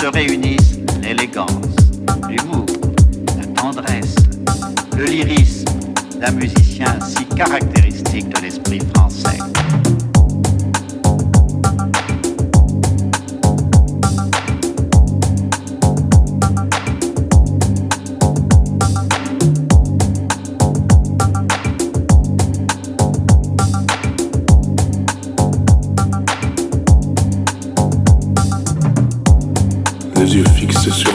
se réunissent l'élégance, l'humour, la tendresse, le lyrisme d'un musicien si caractéristique de l'esprit français. c'est sûr.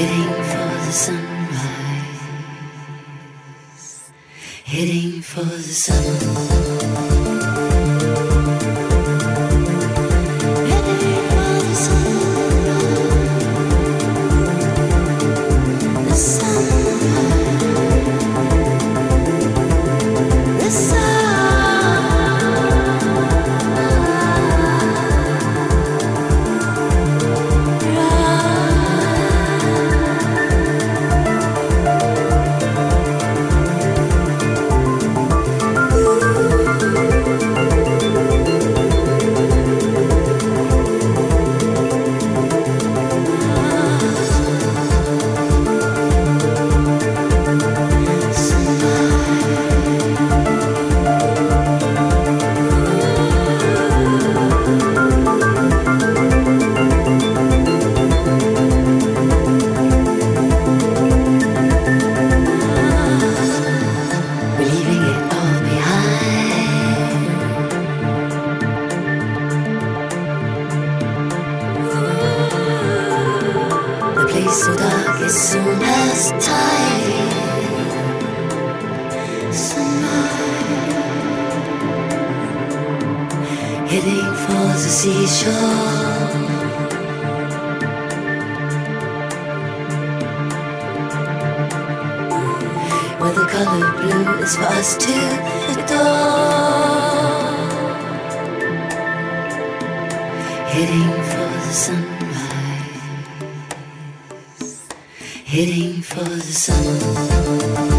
Heading for the sunrise. Heading for the sunrise. color blue is for us to adore. Heading for the sunrise, heading for the sun.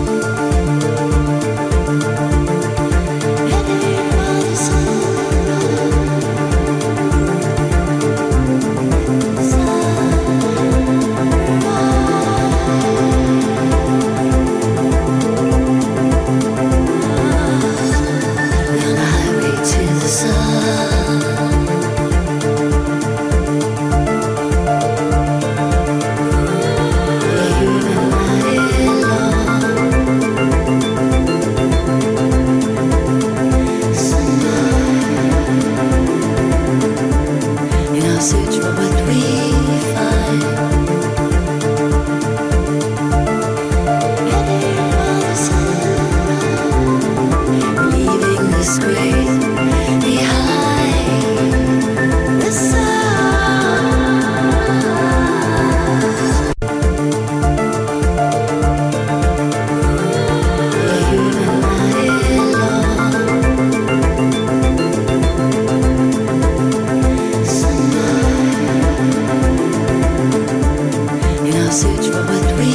Search for what we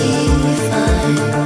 find.